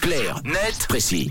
Clair, net, précis.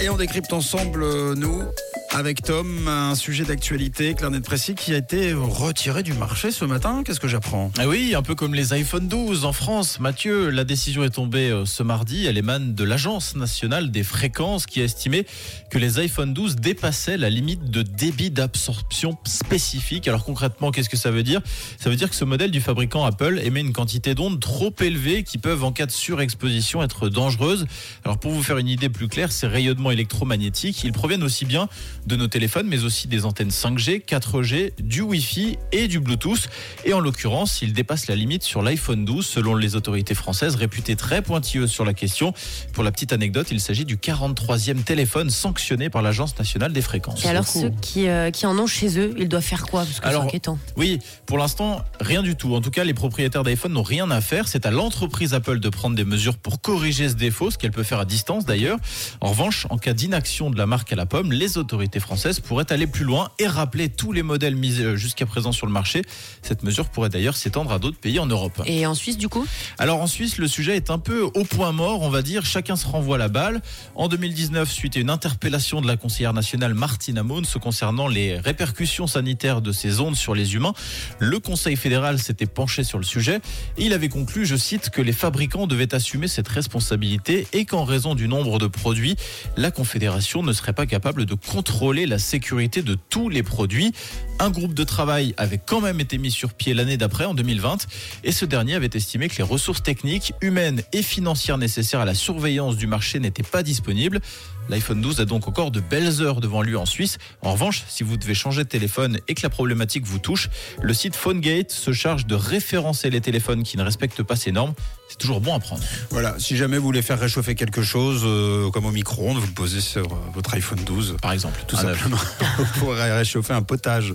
Et on décrypte ensemble, euh, nous, avec Tom, un sujet d'actualité, Clarnet Précis, qui a été retiré du marché ce matin. Qu'est-ce que j'apprends? Ah oui, un peu comme les iPhone 12 en France. Mathieu, la décision est tombée euh, ce mardi. Elle émane de l'Agence nationale des fréquences qui a estimé que les iPhone 12 dépassaient la limite de débit d'absorption spécifique. Alors concrètement, qu'est-ce que ça veut dire? Ça veut dire que ce modèle du fabricant Apple émet une quantité d'ondes trop élevée qui peuvent, en cas de surexposition, être dangereuses. Alors pour vous faire une idée plus claire, ces rayonnements électromagnétiques, ils proviennent aussi bien de nos téléphones, mais aussi des antennes 5G, 4G, du Wi-Fi et du Bluetooth. Et en l'occurrence, ils dépassent la limite sur l'iPhone 12, selon les autorités françaises, réputées très pointilleuses sur la question. Pour la petite anecdote, il s'agit du 43e téléphone sanctionné par l'Agence nationale des fréquences. Et alors ceux qui, euh, qui en ont chez eux, ils doivent faire quoi? Parce que c'est Alors, inquiétant. Oui, pour l'instant, rien du tout. En tout cas, les propriétaires d'iPhone n'ont rien à faire. C'est à l'entreprise Apple de prendre des mesures pour corriger ce défaut, ce qu'elle peut faire à distance d'ailleurs. En revanche, en cas d'inaction de la marque à la pomme, les autorités françaises pourraient aller plus loin et rappeler tous les modèles mis euh, jusqu'à présent sur le marché. Cette mesure pourrait d'ailleurs s'étendre à d'autres pays en Europe. Et en Suisse, du coup? Alors en Suisse, le sujet est un peu au point mort, on va dire. Chacun se renvoie la balle. En 2019, suite à une interpellation de la conseillère nationale Martina Mons concernant les répercussions sanitaires de ces ondes sur les humains, le Conseil fédéral s'était penché sur le sujet et il avait conclu, je cite, que les fabricants devaient assumer cette responsabilité et qu'en raison du nombre de produits, la Confédération ne serait pas capable de contrôler la sécurité de tous les produits. Un groupe de travail avait quand même été mis sur pied l'année d'après, en 2020, et ce dernier avait estimé que les ressources techniques, humaines et financières nécessaires à la surveillance du marché n'étaient pas disponibles. L'iPhone 12 a donc encore de belles heures devant lui en Suisse. En revanche, si vous devez changer de téléphone et que la problématique vous touche, le site PhoneGate se charge de référencer les téléphones qui ne respectent pas ces normes. C'est toujours bon à prendre. Voilà, si jamais vous voulez faire réchauffer quelque chose, euh, comme au micro-ondes, vous le posez sur euh, votre iPhone 12. Par exemple, Tout œuf. simplement, vous pourrez réchauffer un potage.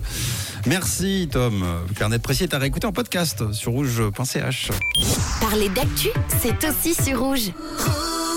Merci Tom. Clarnet Précis est à réécouter en podcast sur rouge.ch. Parler d'actu, c'est aussi sur rouge.